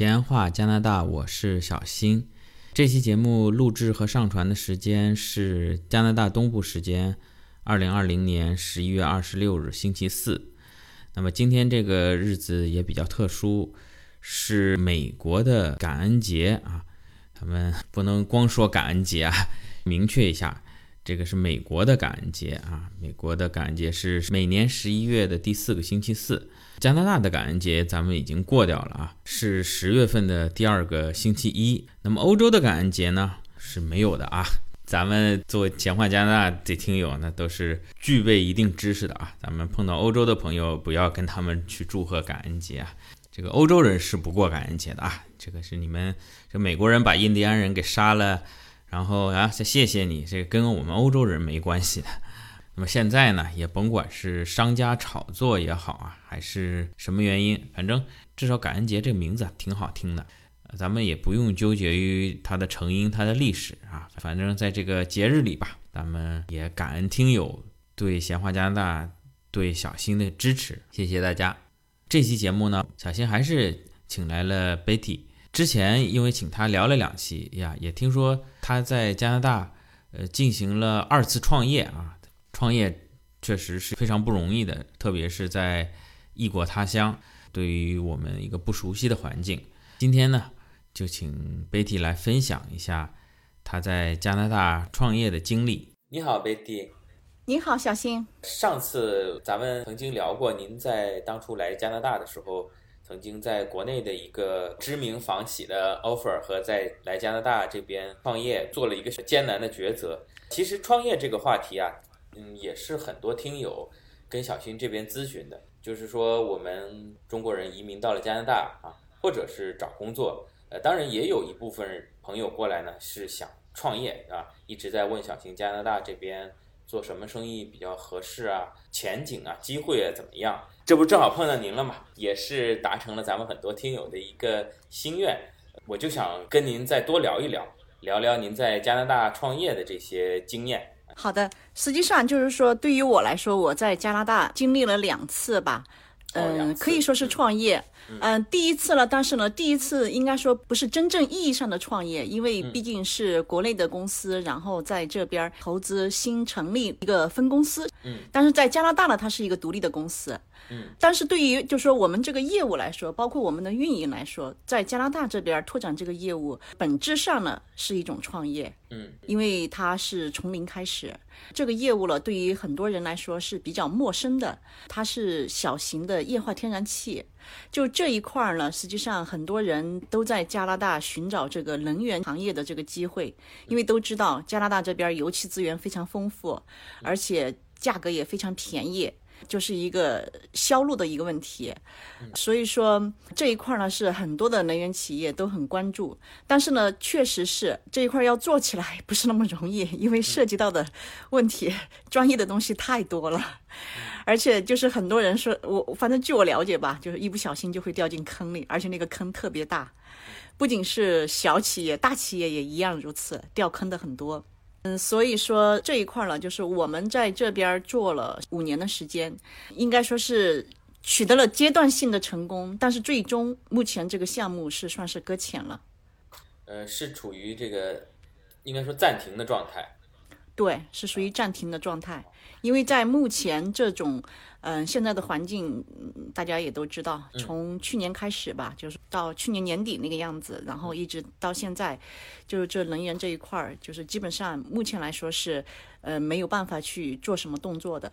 闲话加拿大，我是小新。这期节目录制和上传的时间是加拿大东部时间二零二零年十一月二十六日星期四。那么今天这个日子也比较特殊，是美国的感恩节啊。咱们不能光说感恩节啊，明确一下，这个是美国的感恩节啊。美国的感恩节是每年十一月的第四个星期四。加拿大的感恩节咱们已经过掉了啊，是十月份的第二个星期一。那么欧洲的感恩节呢是没有的啊。咱们作为闲话加拿大的听友，呢都是具备一定知识的啊。咱们碰到欧洲的朋友，不要跟他们去祝贺感恩节啊。这个欧洲人是不过感恩节的啊。这个是你们这美国人把印第安人给杀了，然后啊再谢谢你，这个跟我们欧洲人没关系的。那么现在呢，也甭管是商家炒作也好啊，还是什么原因，反正至少感恩节这个名字挺好听的，咱们也不用纠结于它的成因、它的历史啊。反正在这个节日里吧，咱们也感恩听友对闲话加拿大、对小新的支持，谢谢大家。这期节目呢，小新还是请来了 Betty。之前因为请他聊了两期呀，也听说他在加拿大呃进行了二次创业啊。创业确实是非常不容易的，特别是在异国他乡，对于我们一个不熟悉的环境。今天呢，就请 Betty 来分享一下他在加拿大创业的经历。你好，Betty。你好，小新。上次咱们曾经聊过，您在当初来加拿大的时候，曾经在国内的一个知名房企的 offer 和在来加拿大这边创业做了一个艰难的抉择。其实创业这个话题啊。嗯，也是很多听友跟小新这边咨询的，就是说我们中国人移民到了加拿大啊，或者是找工作，呃，当然也有一部分朋友过来呢是想创业啊，一直在问小新加拿大这边做什么生意比较合适啊，前景啊，机会啊怎么样？这不正好碰到您了嘛，也是达成了咱们很多听友的一个心愿，我就想跟您再多聊一聊，聊聊您在加拿大创业的这些经验。好的，实际上就是说，对于我来说，我在加拿大经历了两次吧，嗯，可以说是创业。嗯，第一次呢，但是呢，第一次应该说不是真正意义上的创业，因为毕竟是国内的公司，然后在这边投资新成立一个分公司。嗯，但是在加拿大呢，它是一个独立的公司。嗯，但是对于就是说我们这个业务来说，包括我们的运营来说，在加拿大这边拓展这个业务，本质上呢是一种创业。嗯，因为它是从零开始，这个业务了对于很多人来说是比较陌生的。它是小型的液化天然气。就这一块儿呢，实际上很多人都在加拿大寻找这个能源行业的这个机会，因为都知道加拿大这边油气资源非常丰富，而且价格也非常便宜，就是一个销路的一个问题。所以说这一块呢是很多的能源企业都很关注，但是呢，确实是这一块要做起来不是那么容易，因为涉及到的问题、专业的东西太多了。而且就是很多人说，我反正据我了解吧，就是一不小心就会掉进坑里，而且那个坑特别大，不仅是小企业，大企业也一样如此，掉坑的很多。嗯，所以说这一块呢，就是我们在这边做了五年的时间，应该说是取得了阶段性的成功，但是最终目前这个项目是算是搁浅了。呃，是处于这个应该说暂停的状态。对，是属于暂停的状态。因为在目前这种，嗯，现在的环境，大家也都知道，从去年开始吧，就是到去年年底那个样子，然后一直到现在，就是这能源这一块儿，就是基本上目前来说是，呃，没有办法去做什么动作的，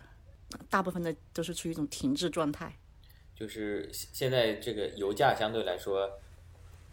大部分的都是处于一种停滞状态。就是现在这个油价相对来说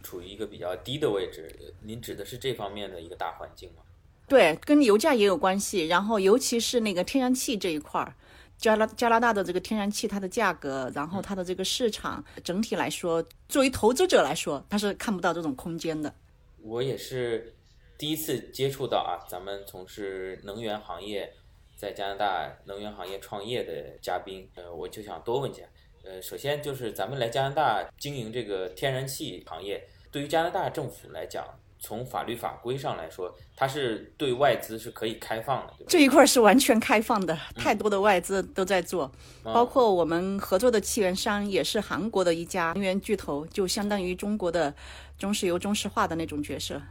处于一个比较低的位置，您指的是这方面的一个大环境吗？对，跟油价也有关系。然后，尤其是那个天然气这一块儿，加拿加拿大的这个天然气，它的价格，然后它的这个市场整体来说，作为投资者来说，他是看不到这种空间的。我也是第一次接触到啊，咱们从事能源行业，在加拿大能源行业创业的嘉宾，呃，我就想多问一下，呃，首先就是咱们来加拿大经营这个天然气行业，对于加拿大政府来讲。从法律法规上来说，它是对外资是可以开放的？这一块是完全开放的，太多的外资都在做，包括我们合作的气源商也是韩国的一家能源巨头，就相当于中国的中石油、中石化的那种角色。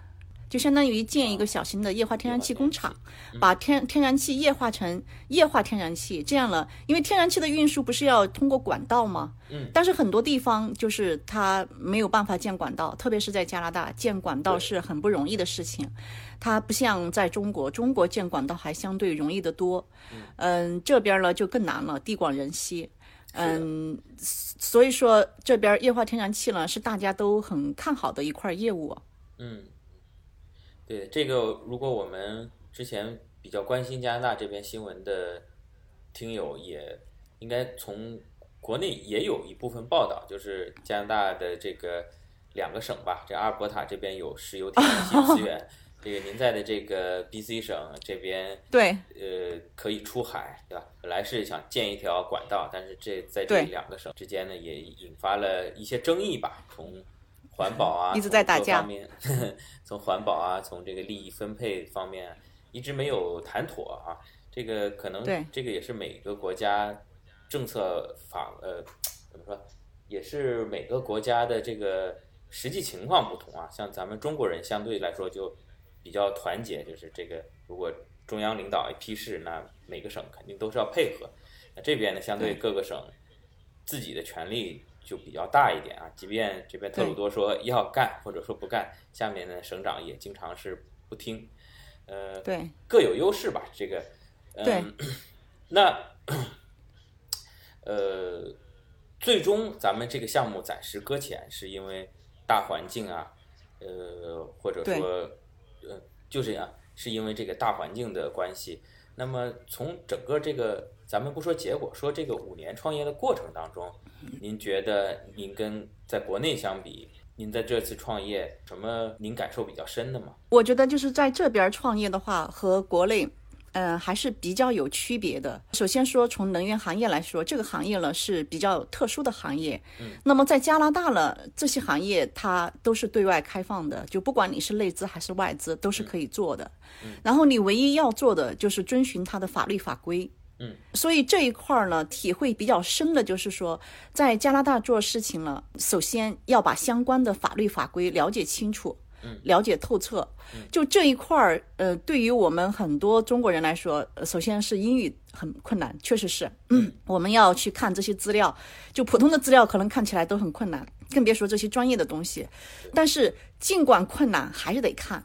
就相当于建一个小型的液化天然气工厂，把天天然气液化成液化天然气，这样了，因为天然气的运输不是要通过管道吗？嗯，但是很多地方就是它没有办法建管道，特别是在加拿大建管道是很不容易的事情，它不像在中国，中国建管道还相对容易得多。嗯，这边呢就更难了，地广人稀。嗯，所以说这边液化天然气呢是大家都很看好的一块业务。嗯。对这个，如果我们之前比较关心加拿大这边新闻的听友，也应该从国内也有一部分报道，就是加拿大的这个两个省吧，这阿尔伯塔这边有石油天然气资源，这个您在的这个 BC 省这边，对，呃，可以出海，对吧？本来是想建一条管道，但是这在这两个省之间呢，也引发了一些争议吧，从。环保啊，一直在打架。方面，从环保啊，从这个利益分配方面，一直没有谈妥啊。这个可能，这个也是每个国家政策法呃，怎么说，也是每个国家的这个实际情况不同啊。像咱们中国人相对来说就比较团结，就是这个如果中央领导一批示，那每个省肯定都是要配合。那这边呢，相对各个省自己的权利。就比较大一点啊，即便这边特鲁多说要干或者说不干，下面的省长也经常是不听，呃，对，各有优势吧。这个，嗯，那，呃，最终咱们这个项目暂时搁浅，是因为大环境啊，呃，或者说，呃，就这样，是因为这个大环境的关系。那么从整个这个，咱们不说结果，说这个五年创业的过程当中。您觉得您跟在国内相比，您在这次创业什么您感受比较深的吗？我觉得就是在这边创业的话，和国内，嗯，还是比较有区别的。首先说从能源行业来说，这个行业呢是比较特殊的行业。嗯。那么在加拿大呢，这些行业它都是对外开放的，就不管你是内资还是外资，都是可以做的。嗯。然后你唯一要做的就是遵循它的法律法规。嗯，所以这一块儿呢，体会比较深的就是说，在加拿大做事情呢，首先要把相关的法律法规了解清楚，嗯，了解透彻。就这一块儿，呃，对于我们很多中国人来说，首先是英语很困难，确实是，嗯，我们要去看这些资料，就普通的资料可能看起来都很困难，更别说这些专业的东西。但是尽管困难，还是得看。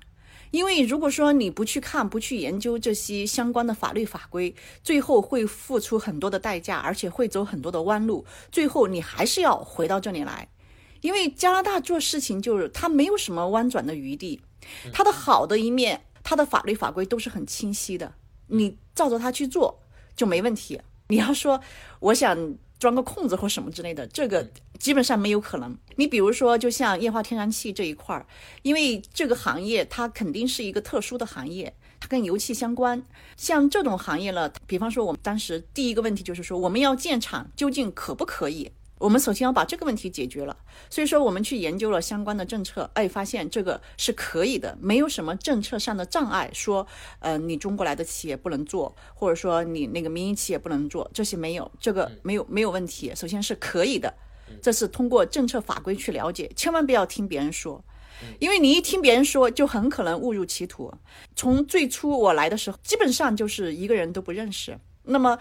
因为如果说你不去看、不去研究这些相关的法律法规，最后会付出很多的代价，而且会走很多的弯路。最后你还是要回到这里来，因为加拿大做事情就是它没有什么弯转的余地。它的好的一面，它的法律法规都是很清晰的，你照着它去做就没问题。你要说我想。钻个空子或什么之类的，这个基本上没有可能。你比如说，就像液化天然气这一块儿，因为这个行业它肯定是一个特殊的行业，它跟油气相关。像这种行业呢，比方说我们当时第一个问题就是说，我们要建厂究竟可不可以？我们首先要把这个问题解决了，所以说我们去研究了相关的政策，哎，发现这个是可以的，没有什么政策上的障碍，说，呃，你中国来的企业不能做，或者说你那个民营企业不能做，这些没有，这个没有没有问题，首先是可以的，这是通过政策法规去了解，千万不要听别人说，因为你一听别人说，就很可能误入歧途。从最初我来的时候，基本上就是一个人都不认识，那么。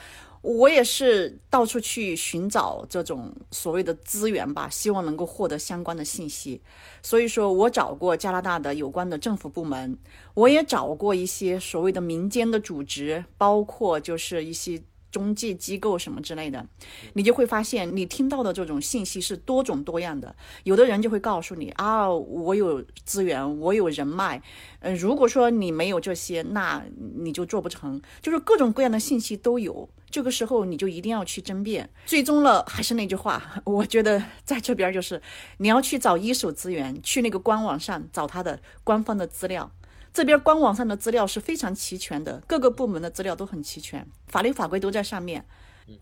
我也是到处去寻找这种所谓的资源吧，希望能够获得相关的信息。所以说我找过加拿大的有关的政府部门，我也找过一些所谓的民间的组织，包括就是一些。中介机构什么之类的，你就会发现，你听到的这种信息是多种多样的。有的人就会告诉你啊，我有资源，我有人脉。嗯，如果说你没有这些，那你就做不成。就是各种各样的信息都有，这个时候你就一定要去争辩。最终了，还是那句话，我觉得在这边就是你要去找一手资源，去那个官网上找他的官方的资料。这边官网上的资料是非常齐全的，各个部门的资料都很齐全，法律法规都在上面。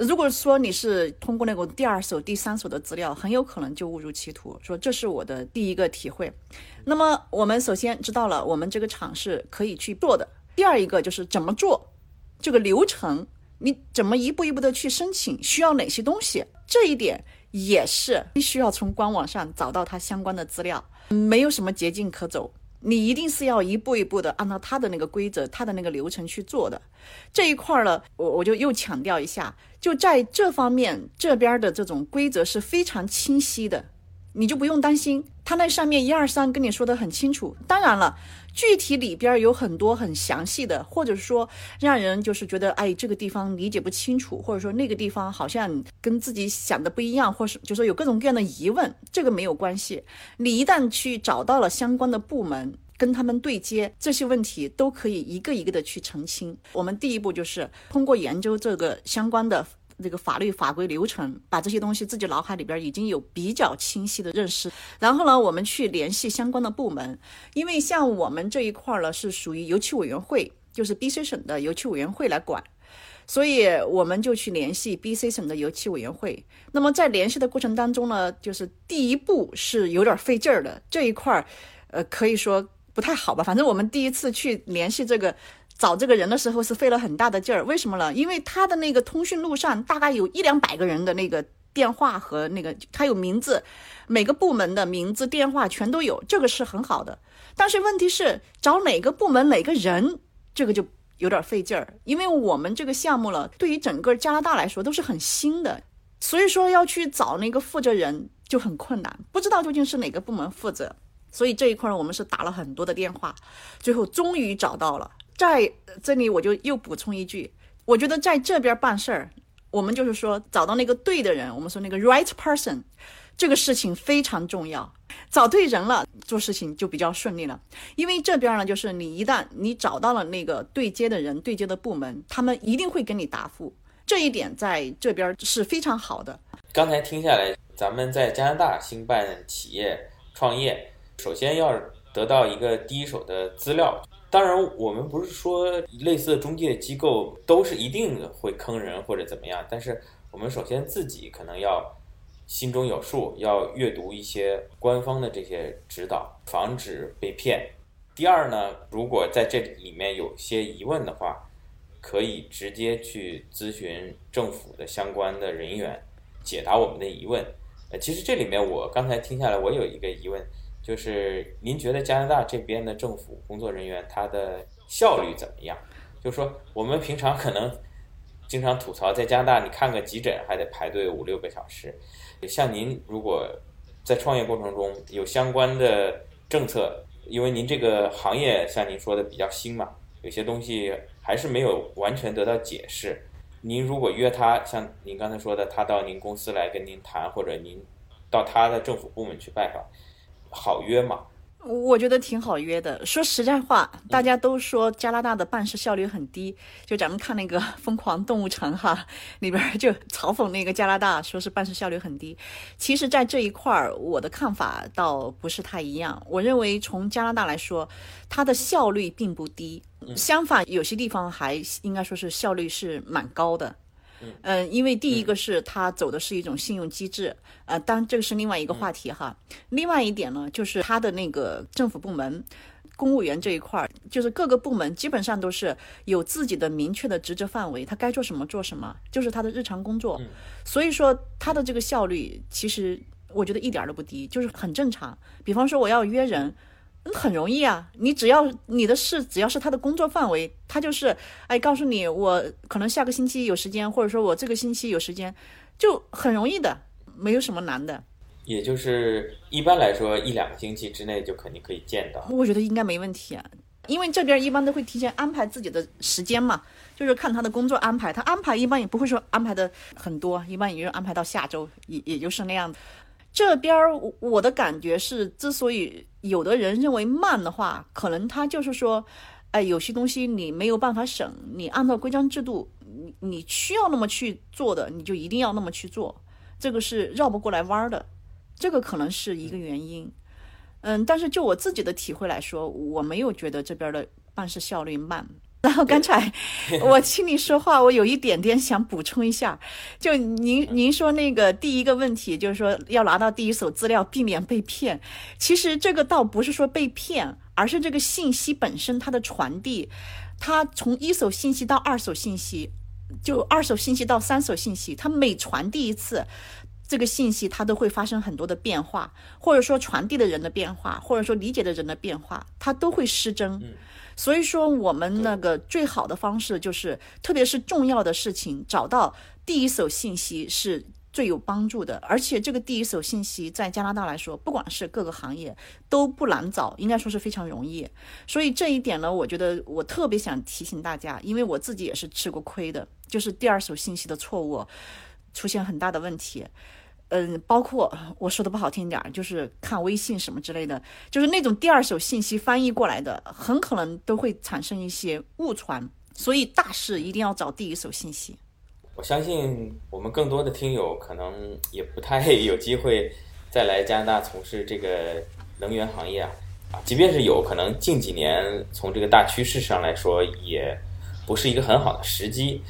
如果说你是通过那种第二手、第三手的资料，很有可能就误入歧途。说这是我的第一个体会。那么我们首先知道了我们这个厂是可以去做的。第二一个就是怎么做，这个流程你怎么一步一步的去申请，需要哪些东西，这一点也是必须要从官网上找到它相关的资料，没有什么捷径可走。你一定是要一步一步的按照他的那个规则、他的那个流程去做的。这一块儿呢，我我就又强调一下，就在这方面这边的这种规则是非常清晰的，你就不用担心。他那上面一二三跟你说的很清楚。当然了。具体里边有很多很详细的，或者说让人就是觉得哎这个地方理解不清楚，或者说那个地方好像跟自己想的不一样，或是就说有各种各样的疑问，这个没有关系。你一旦去找到了相关的部门，跟他们对接，这些问题都可以一个一个的去澄清。我们第一步就是通过研究这个相关的。这个法律法规流程，把这些东西自己脑海里边已经有比较清晰的认识。然后呢，我们去联系相关的部门，因为像我们这一块呢是属于油气委员会，就是 B C 省的油气委员会来管，所以我们就去联系 B C 省的油气委员会。那么在联系的过程当中呢，就是第一步是有点费劲儿的，这一块儿，呃，可以说不太好吧。反正我们第一次去联系这个。找这个人的时候是费了很大的劲儿，为什么呢？因为他的那个通讯录上大概有一两百个人的那个电话和那个他有名字，每个部门的名字、电话全都有，这个是很好的。但是问题是找哪个部门哪个人，这个就有点费劲儿，因为我们这个项目了，对于整个加拿大来说都是很新的，所以说要去找那个负责人就很困难，不知道究竟是哪个部门负责，所以这一块我们是打了很多的电话，最后终于找到了。在这里，我就又补充一句，我觉得在这边办事儿，我们就是说找到那个对的人，我们说那个 right person，这个事情非常重要。找对人了，做事情就比较顺利了。因为这边呢，就是你一旦你找到了那个对接的人、对接的部门，他们一定会给你答复。这一点在这边是非常好的。刚才听下来，咱们在加拿大兴办企业创业，首先要得到一个第一手的资料。当然，我们不是说类似的中介机构都是一定会坑人或者怎么样，但是我们首先自己可能要心中有数，要阅读一些官方的这些指导，防止被骗。第二呢，如果在这里面有些疑问的话，可以直接去咨询政府的相关的人员，解答我们的疑问。呃，其实这里面我刚才听下来，我有一个疑问。就是您觉得加拿大这边的政府工作人员他的效率怎么样？就是说我们平常可能经常吐槽，在加拿大你看个急诊还得排队五六个小时。像您如果在创业过程中有相关的政策，因为您这个行业像您说的比较新嘛，有些东西还是没有完全得到解释。您如果约他，像您刚才说的，他到您公司来跟您谈，或者您到他的政府部门去拜访。好约吗？我觉得挺好约的。说实在话，大家都说加拿大的办事效率很低。就咱们看那个《疯狂动物城》哈，里边就嘲讽那个加拿大，说是办事效率很低。其实，在这一块儿，我的看法倒不是太一样。我认为，从加拿大来说，它的效率并不低，相反，有些地方还应该说是效率是蛮高的。嗯，因为第一个是他走的是一种信用机制，呃，当然这个是另外一个话题哈。另外一点呢，就是他的那个政府部门、公务员这一块儿，就是各个部门基本上都是有自己的明确的职责范围，他该做什么做什么，就是他的日常工作。所以说他的这个效率，其实我觉得一点都不低，就是很正常。比方说我要约人。很容易啊，你只要你的事只要是他的工作范围，他就是哎告诉你我可能下个星期有时间，或者说我这个星期有时间，就很容易的，没有什么难的。也就是一般来说一两个星期之内就肯定可以见到。我觉得应该没问题啊，因为这边一般都会提前安排自己的时间嘛，就是看他的工作安排，他安排一般也不会说安排的很多，一般也就安排到下周，也也就是那样这边我的感觉是，之所以有的人认为慢的话，可能他就是说，哎，有些东西你没有办法省，你按照规章制度，你你需要那么去做的，你就一定要那么去做，这个是绕不过来弯儿的，这个可能是一个原因。嗯，但是就我自己的体会来说，我没有觉得这边的办事效率慢。后刚才我听你说话，我有一点点想补充一下，就您您说那个第一个问题，就是说要拿到第一手资料，避免被骗。其实这个倒不是说被骗，而是这个信息本身它的传递，它从一手信息到二手信息，就二手信息到三手信息，它每传递一次。这个信息它都会发生很多的变化，或者说传递的人的变化，或者说理解的人的变化，它都会失真。所以说，我们那个最好的方式就是，特别是重要的事情，找到第一手信息是最有帮助的。而且，这个第一手信息在加拿大来说，不管是各个行业都不难找，应该说是非常容易。所以这一点呢，我觉得我特别想提醒大家，因为我自己也是吃过亏的，就是第二手信息的错误出现很大的问题。嗯，包括我说的不好听点儿，就是看微信什么之类的，就是那种第二手信息翻译过来的，很可能都会产生一些误传。所以大事一定要找第一手信息。我相信我们更多的听友可能也不太 有机会再来加拿大从事这个能源行业啊，啊，即便是有可能近几年从这个大趋势上来说，也不是一个很好的时机。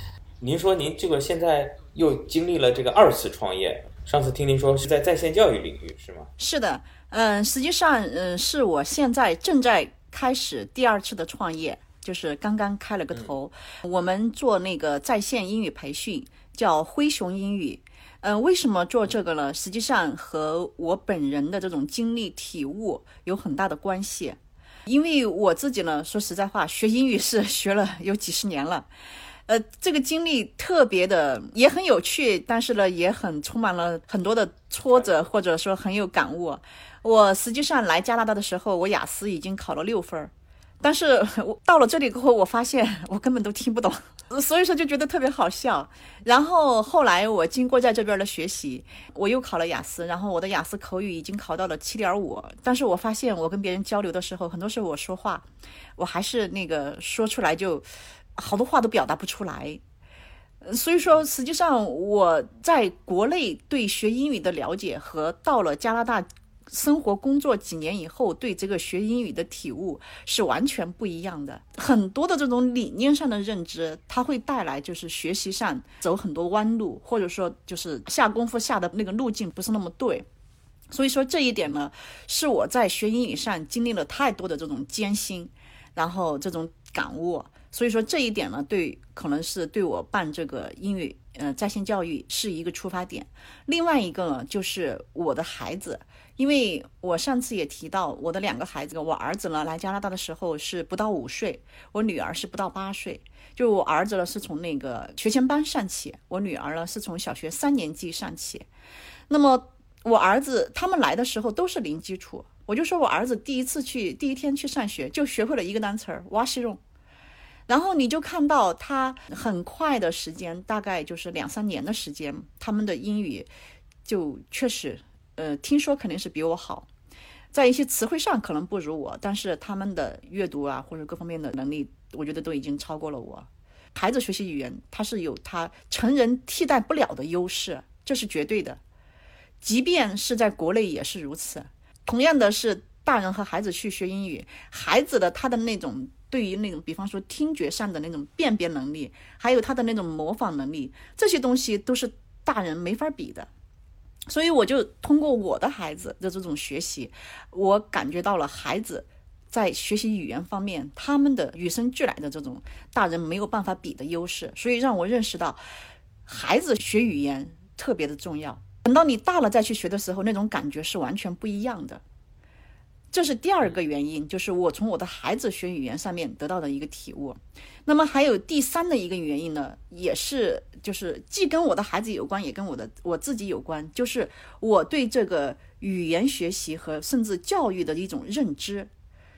您说您这个现在又经历了这个二次创业。上次听您说是在在线教育领域是吗？是的，嗯，实际上，嗯，是我现在正在开始第二次的创业，就是刚刚开了个头。我们做那个在线英语培训，叫灰熊英语。嗯，为什么做这个呢？实际上和我本人的这种经历体悟有很大的关系。因为我自己呢，说实在话，学英语是学了有几十年了。呃，这个经历特别的也很有趣，但是呢，也很充满了很多的挫折，或者说很有感悟。我实际上来加拿大的时候，我雅思已经考了六分儿，但是我到了这里过后，我发现 我根本都听不懂，所以说就觉得特别好笑。然后后来我经过在这边的学习，我又考了雅思，然后我的雅思口语已经考到了七点五，但是我发现我跟别人交流的时候，很多时候我说话，我还是那个说出来就。好多话都表达不出来，所以说，实际上我在国内对学英语的了解和到了加拿大生活工作几年以后对这个学英语的体悟是完全不一样的。很多的这种理念上的认知，它会带来就是学习上走很多弯路，或者说就是下功夫下的那个路径不是那么对。所以说这一点呢，是我在学英语上经历了太多的这种艰辛，然后这种感悟。所以说这一点呢，对可能是对我办这个英语呃在线教育是一个出发点。另外一个呢，就是我的孩子，因为我上次也提到我的两个孩子，我儿子呢来加拿大的时候是不到五岁，我女儿是不到八岁。就我儿子呢是从那个学前班上起，我女儿呢是从小学三年级上起。那么我儿子他们来的时候都是零基础，我就说我儿子第一次去第一天去上学就学会了一个单词儿 washroom ”。然后你就看到他很快的时间，大概就是两三年的时间，他们的英语就确实，呃，听说肯定是比我好，在一些词汇上可能不如我，但是他们的阅读啊或者各方面的能力，我觉得都已经超过了我。孩子学习语言，他是有他成人替代不了的优势，这是绝对的，即便是在国内也是如此。同样的是，大人和孩子去学英语，孩子的他的那种。对于那种，比方说听觉上的那种辨别能力，还有他的那种模仿能力，这些东西都是大人没法比的。所以我就通过我的孩子的这种学习，我感觉到了孩子在学习语言方面，他们的与生俱来的这种大人没有办法比的优势。所以让我认识到，孩子学语言特别的重要。等到你大了再去学的时候，那种感觉是完全不一样的。这是第二个原因，就是我从我的孩子学语言上面得到的一个体悟。那么还有第三的一个原因呢，也是就是既跟我的孩子有关，也跟我的我自己有关，就是我对这个语言学习和甚至教育的一种认知。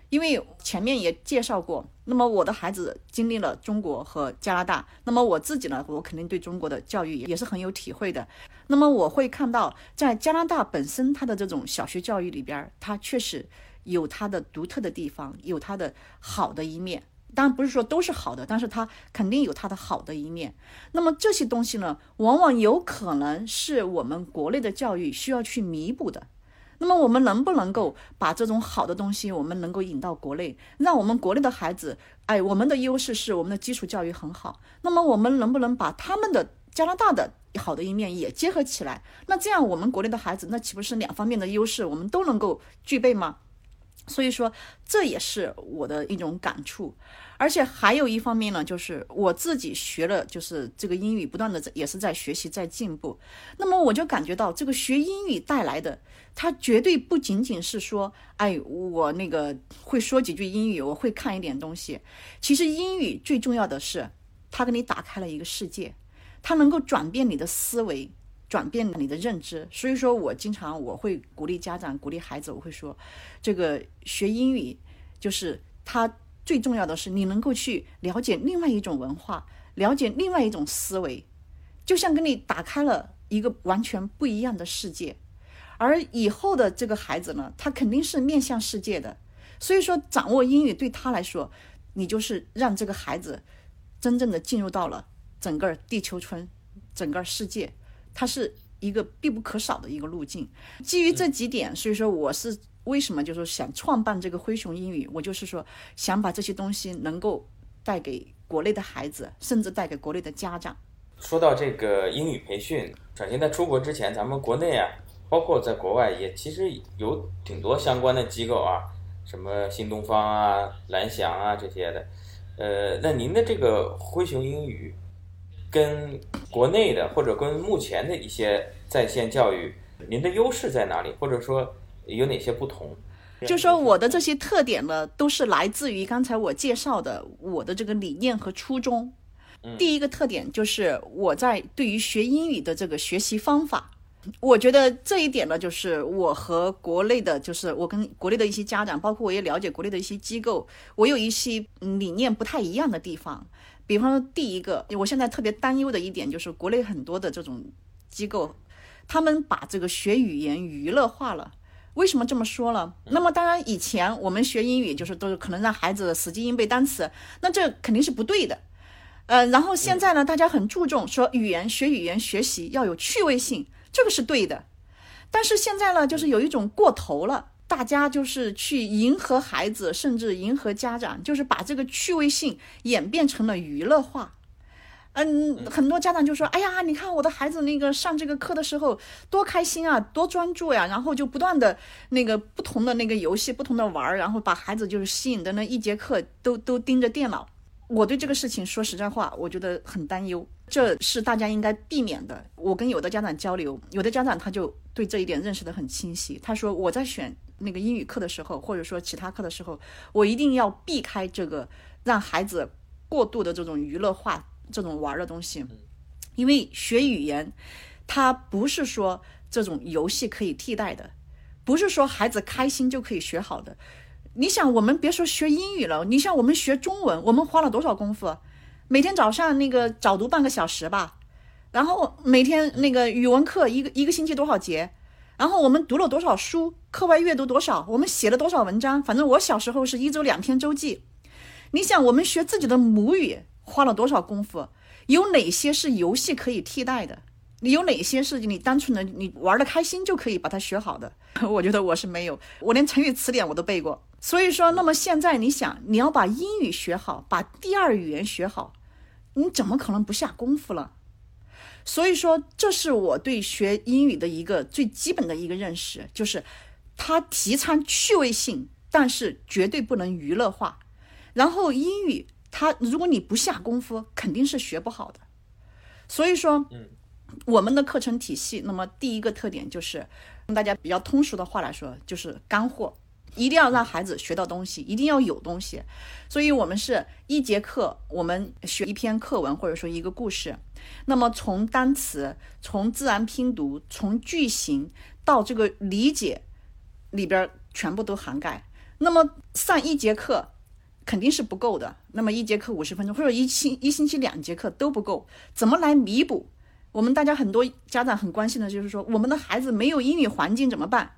因为前面也介绍过，那么我的孩子经历了中国和加拿大，那么我自己呢，我肯定对中国的教育也是很有体会的。那么我会看到，在加拿大本身它的这种小学教育里边，它确实有它的独特的地方，有它的好的一面。当然不是说都是好的，但是它肯定有它的好的一面。那么这些东西呢，往往有可能是我们国内的教育需要去弥补的。那么我们能不能够把这种好的东西，我们能够引到国内，让我们国内的孩子，哎，我们的优势是我们的基础教育很好，那么我们能不能把他们的加拿大的好的一面也结合起来？那这样我们国内的孩子，那岂不是两方面的优势我们都能够具备吗？所以说，这也是我的一种感触。而且还有一方面呢，就是我自己学了，就是这个英语不断的也是在学习，在进步。那么我就感觉到，这个学英语带来的，它绝对不仅仅是说，哎，我那个会说几句英语，我会看一点东西。其实英语最重要的是，它给你打开了一个世界，它能够转变你的思维，转变你的认知。所以说我经常我会鼓励家长，鼓励孩子，我会说，这个学英语就是它。最重要的是，你能够去了解另外一种文化，了解另外一种思维，就像跟你打开了一个完全不一样的世界。而以后的这个孩子呢，他肯定是面向世界的。所以说，掌握英语对他来说，你就是让这个孩子真正的进入到了整个地球村、整个世界，它是一个必不可少的一个路径。基于这几点，所以说我是。为什么就是想创办这个灰熊英语？我就是说想把这些东西能够带给国内的孩子，甚至带给国内的家长。说到这个英语培训，首先在出国之前，咱们国内啊，包括在国外也其实有挺多相关的机构啊，什么新东方啊、蓝翔啊这些的。呃，那您的这个灰熊英语跟国内的或者跟目前的一些在线教育，您的优势在哪里？或者说？有哪些不同？就说我的这些特点呢，都是来自于刚才我介绍的我的这个理念和初衷。第一个特点就是我在对于学英语的这个学习方法，我觉得这一点呢，就是我和国内的，就是我跟国内的一些家长，包括我也了解国内的一些机构，我有一些理念不太一样的地方。比方说，第一个，我现在特别担忧的一点就是，国内很多的这种机构，他们把这个学语言娱乐化了。为什么这么说了？那么当然，以前我们学英语就是都是可能让孩子死记硬背单词，那这肯定是不对的。呃，然后现在呢，大家很注重说语言学语言学习要有趣味性，这个是对的。但是现在呢，就是有一种过头了，大家就是去迎合孩子，甚至迎合家长，就是把这个趣味性演变成了娱乐化。嗯，很多家长就说：“哎呀，你看我的孩子那个上这个课的时候多开心啊，多专注呀！”然后就不断的那个不同的那个游戏，不同的玩儿，然后把孩子就是吸引的那一节课都都盯着电脑。我对这个事情说实在话，我觉得很担忧，这是大家应该避免的。我跟有的家长交流，有的家长他就对这一点认识的很清晰。他说我在选那个英语课的时候，或者说其他课的时候，我一定要避开这个让孩子过度的这种娱乐化。这种玩的东西，因为学语言，它不是说这种游戏可以替代的，不是说孩子开心就可以学好的。你想，我们别说学英语了，你像我们学中文，我们花了多少功夫？每天早上那个早读半个小时吧，然后每天那个语文课一个一个星期多少节？然后我们读了多少书？课外阅读多少？我们写了多少文章？反正我小时候是一周两篇周记。你想，我们学自己的母语。花了多少功夫？有哪些是游戏可以替代的？你有哪些是你单纯的你玩的开心就可以把它学好的？我觉得我是没有，我连成语词典我都背过。所以说，那么现在你想，你要把英语学好，把第二语言学好，你怎么可能不下功夫了？所以说，这是我对学英语的一个最基本的一个认识，就是它提倡趣味性，但是绝对不能娱乐化。然后英语。他如果你不下功夫，肯定是学不好的。所以说，嗯，我们的课程体系，那么第一个特点就是用大家比较通俗的话来说，就是干货，一定要让孩子学到东西，一定要有东西。所以我们是一节课，我们学一篇课文或者说一个故事，那么从单词、从自然拼读、从句型到这个理解里边全部都涵盖。那么上一节课。肯定是不够的。那么一节课五十分钟，或者一星一星期两节课都不够，怎么来弥补？我们大家很多家长很关心的就是说，我们的孩子没有英语环境怎么办？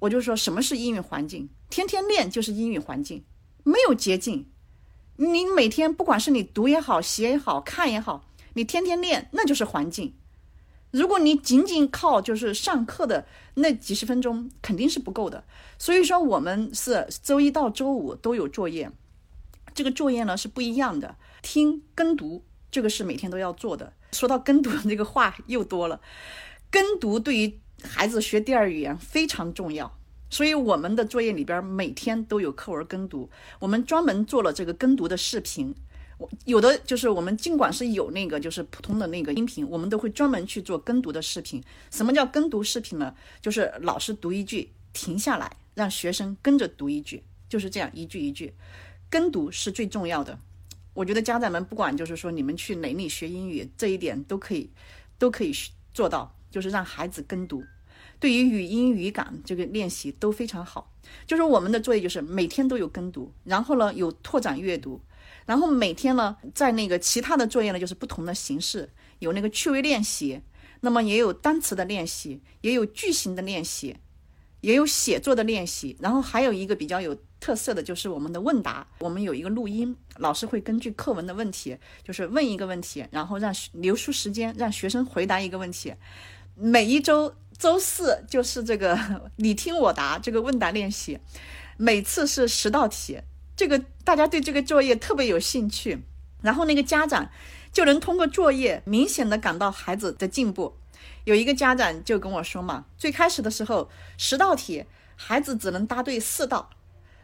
我就说什么是英语环境？天天练就是英语环境，没有捷径。你每天不管是你读也好，写也好看也好，你天天练那就是环境。如果你仅仅靠就是上课的那几十分钟，肯定是不够的。所以说，我们是周一到周五都有作业，这个作业呢是不一样的。听跟读，这个是每天都要做的。说到跟读，这个话又多了。跟读对于孩子学第二语言非常重要，所以我们的作业里边每天都有课文跟读。我们专门做了这个跟读的视频。我有的就是我们尽管是有那个就是普通的那个音频，我们都会专门去做跟读的视频。什么叫跟读视频呢？就是老师读一句，停下来，让学生跟着读一句，就是这样一句一句。跟读是最重要的。我觉得家长们不管就是说你们去哪里学英语，这一点都可以都可以做到，就是让孩子跟读，对于语音语感这个练习都非常好。就是我们的作业就是每天都有跟读，然后呢有拓展阅读。然后每天呢，在那个其他的作业呢，就是不同的形式，有那个趣味练习，那么也有单词的练习，也有句型的练习，也有写作的练习。然后还有一个比较有特色的就是我们的问答，我们有一个录音，老师会根据课文的问题，就是问一个问题，然后让留出时间让学生回答一个问题。每一周周四就是这个你听我答这个问答练习，每次是十道题。这个大家对这个作业特别有兴趣，然后那个家长就能通过作业明显的感到孩子的进步。有一个家长就跟我说嘛，最开始的时候十道题孩子只能答对四道，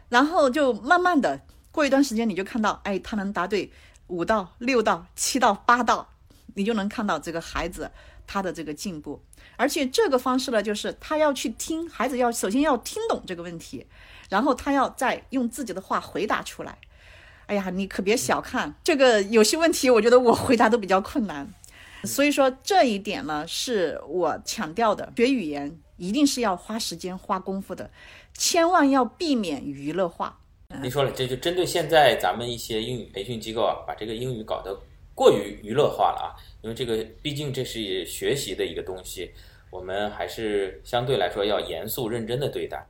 然后就慢慢的过一段时间你就看到，哎，他能答对五道、六道、七道、八道，你就能看到这个孩子他的这个进步。而且这个方式呢，就是他要去听，孩子要首先要听懂这个问题。然后他要再用自己的话回答出来。哎呀，你可别小看这个，有些问题我觉得我回答都比较困难。所以说这一点呢，是我强调的，学语言一定是要花时间、花功夫的，千万要避免娱乐化。您说了，这就针对现在咱们一些英语培训机构啊，把这个英语搞得过于娱乐化了啊。因为这个毕竟这是学习的一个东西，我们还是相对来说要严肃认真的对待。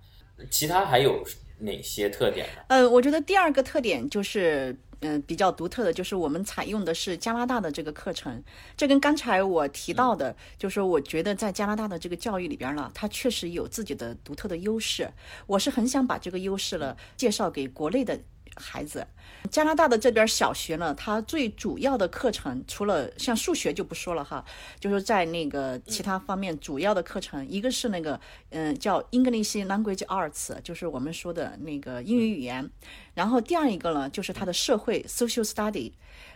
其他还有哪些特点呢？呃，我觉得第二个特点就是，嗯，比较独特的，就是我们采用的是加拿大的这个课程。这跟刚才我提到的，就是我觉得在加拿大的这个教育里边呢，它确实有自己的独特的优势。我是很想把这个优势呢介绍给国内的。孩子，加拿大的这边小学呢，它最主要的课程除了像数学就不说了哈，就是在那个其他方面主要的课程，一个是那个嗯叫 English Language Arts，就是我们说的那个英语语言，然后第二一个呢就是它的社会 Social Study，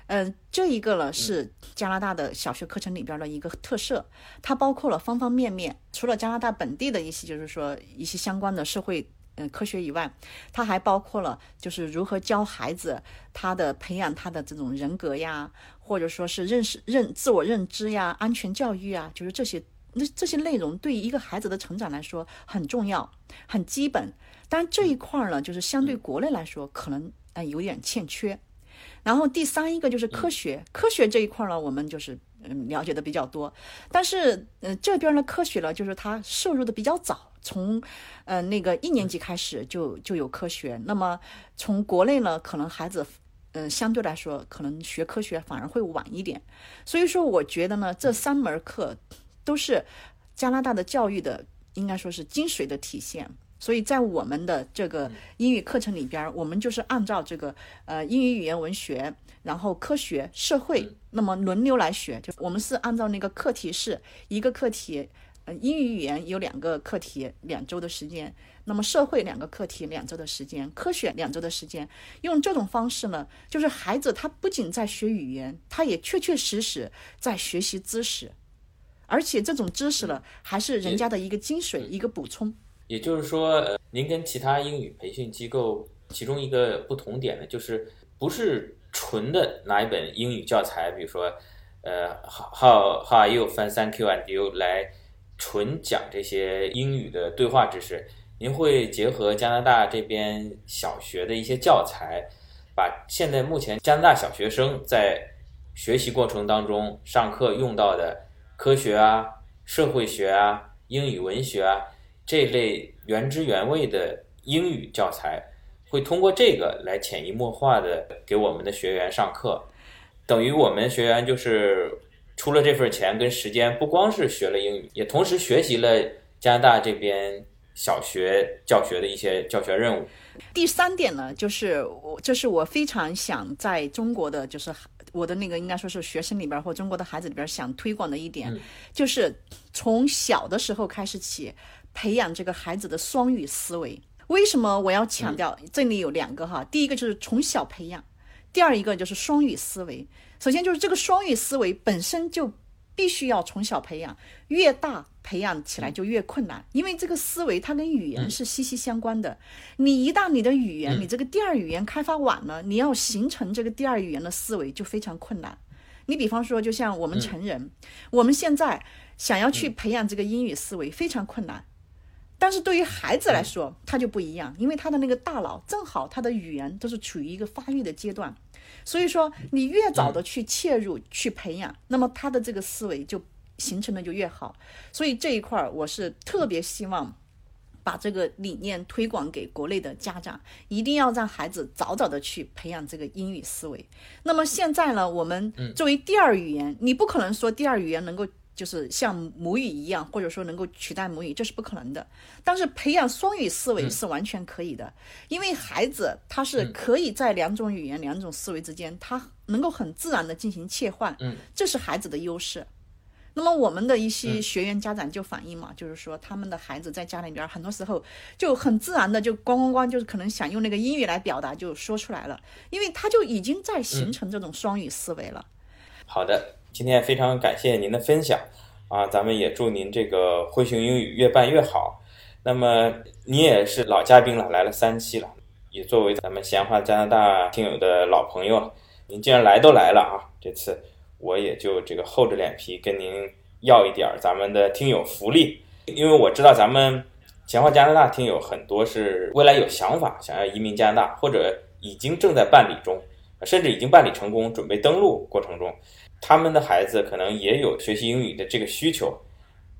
嗯这一个呢是加拿大的小学课程里边的一个特色，它包括了方方面面，除了加拿大本地的一些就是说一些相关的社会。嗯，科学以外，它还包括了就是如何教孩子他的培养他的这种人格呀，或者说是认识认自我认知呀、安全教育啊，就是这些那这些内容对于一个孩子的成长来说很重要、很基本。当然这一块呢，就是相对国内来说可能呃有点欠缺。然后第三一个就是科学，科学这一块呢，我们就是嗯了解的比较多，但是呃这边的科学呢，就是它摄入的比较早。从，呃，那个一年级开始就就有科学。那么从国内呢，可能孩子，嗯，相对来说可能学科学反而会晚一点。所以说，我觉得呢，这三门课都是加拿大的教育的，应该说是精髓的体现。所以在我们的这个英语课程里边，我们就是按照这个呃英语语言文学，然后科学、社会，那么轮流来学。就我们是按照那个课题是一个课题。呃，英语语言有两个课题，两周的时间；那么社会两个课题，两周的时间；科学两周的时间。用这种方式呢，就是孩子他不仅在学语言，他也确确实实在学习知识，而且这种知识呢，还是人家的一个精髓，一个补充。也就是说，呃，您跟其他英语培训机构其中一个不同点呢，就是不是纯的拿一本英语教材，比如说，呃，How How are you? Fine, thank you, and you 来。纯讲这些英语的对话知识，您会结合加拿大这边小学的一些教材，把现在目前加拿大小学生在学习过程当中上课用到的科学啊、社会学啊、英语文学啊这类原汁原味的英语教材，会通过这个来潜移默化的给我们的学员上课，等于我们学员就是出了这份钱跟时间，不光是学了英语，也同时学习了加拿大这边小学教学的一些教学任务。第三点呢，就是我这是我非常想在中国的，就是我的那个应该说是学生里边或中国的孩子里边想推广的一点，就是从小的时候开始起培养这个孩子的双语思维。为什么我要强调？这里有两个哈，第一个就是从小培养，第二一个就是双语思维。首先就是这个双语思维本身就必须要从小培养，越大培养起来就越困难，因为这个思维它跟语言是息息相关的。你一旦你的语言，你这个第二语言开发晚了，你要形成这个第二语言的思维就非常困难。你比方说，就像我们成人，我们现在想要去培养这个英语思维非常困难。但是对于孩子来说，他就不一样，因为他的那个大脑正好他的语言都是处于一个发育的阶段，所以说你越早的去切入去培养，那么他的这个思维就形成的就越好。所以这一块儿我是特别希望把这个理念推广给国内的家长，一定要让孩子早早的去培养这个英语思维。那么现在呢，我们作为第二语言，你不可能说第二语言能够。就是像母语一样，或者说能够取代母语，这是不可能的。但是培养双语思维是完全可以的，因为孩子他是可以在两种语言、两种思维之间，他能够很自然的进行切换，这是孩子的优势。那么我们的一些学员家长就反映嘛，就是说他们的孩子在家里边很多时候就很自然的就咣咣咣，就是可能想用那个英语来表达就说出来了，因为他就已经在形成这种双语思维了。好的。今天非常感谢您的分享，啊，咱们也祝您这个灰熊英语越办越好。那么你也是老嘉宾了，来了三期了，也作为咱们闲话加拿大听友的老朋友了。您既然来都来了啊，这次我也就这个厚着脸皮跟您要一点儿咱们的听友福利，因为我知道咱们闲话加拿大听友很多是未来有想法想要移民加拿大，或者已经正在办理中，甚至已经办理成功，准备登陆过程中。他们的孩子可能也有学习英语的这个需求，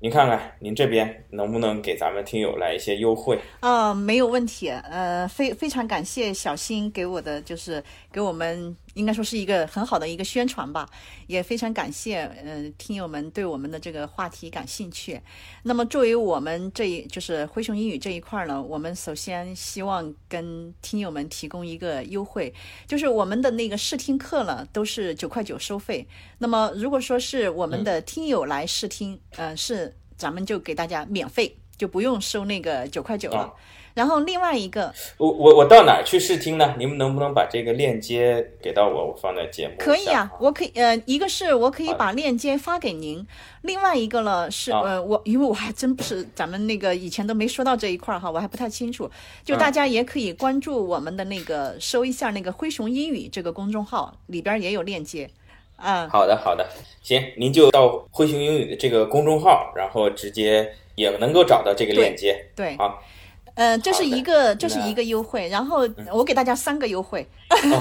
您看看您这边能不能给咱们听友来一些优惠？啊，没有问题。呃，非非常感谢小新给我的，就是给我们。应该说是一个很好的一个宣传吧，也非常感谢，呃，听友们对我们的这个话题感兴趣。那么作为我们这一就是灰熊英语这一块呢，我们首先希望跟听友们提供一个优惠，就是我们的那个试听课呢都是九块九收费。那么如果说是我们的听友来试听，呃，是咱们就给大家免费，就不用收那个九块九了。然后另外一个，我我我到哪儿去试听呢？你们能不能把这个链接给到我？我放在节目可以啊，我可以呃，一个是我可以把链接发给您，另外一个呢是呃，我因为我还真不是咱们那个以前都没说到这一块儿哈，我还不太清楚。就大家也可以关注我们的那个搜一下那个灰熊英语这个公众号，里边也有链接。嗯，好的好的，行，您就到灰熊英语的这个公众号，然后直接也能够找到这个链接。对，好。呃，这是一个，这是一个优惠，然后我给大家三个优惠。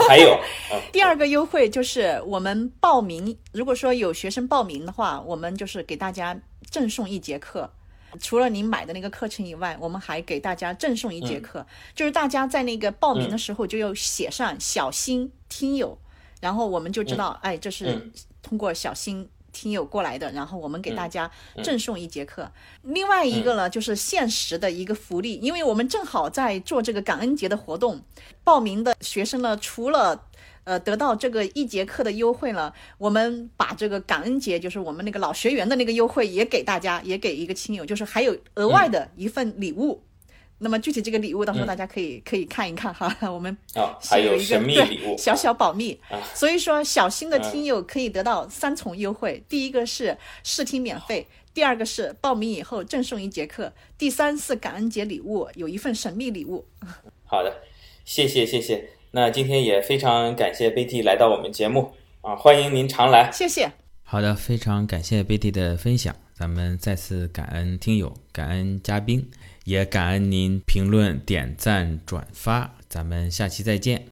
还有，第二个优惠就是我们报名，如果说有学生报名的话，我们就是给大家赠送一节课。除了您买的那个课程以外，我们还给大家赠送一节课，就是大家在那个报名的时候就要写上“小新听友”，然后我们就知道，哎，这是通过小新。听友过来的，然后我们给大家赠送一节课。另外一个呢，就是限时的一个福利，因为我们正好在做这个感恩节的活动，报名的学生呢，除了呃得到这个一节课的优惠呢，我们把这个感恩节就是我们那个老学员的那个优惠也给大家，也给一个亲友，就是还有额外的一份礼物。那么具体这个礼物，到时候大家可以可以看一看哈。我们啊，还有神秘礼物，小小保密。所以说，小新的听友可以得到三重优惠：第一个是试听免费，第二个是报名以后赠送一节课，第三是感恩节礼物，有一份神秘礼物。好的，谢谢谢谢。那今天也非常感谢贝蒂来到我们节目啊，欢迎您常来。谢谢。好的，非常感谢贝蒂的分享，咱们再次感恩听友，感恩嘉宾。也感恩您评论、点赞、转发，咱们下期再见。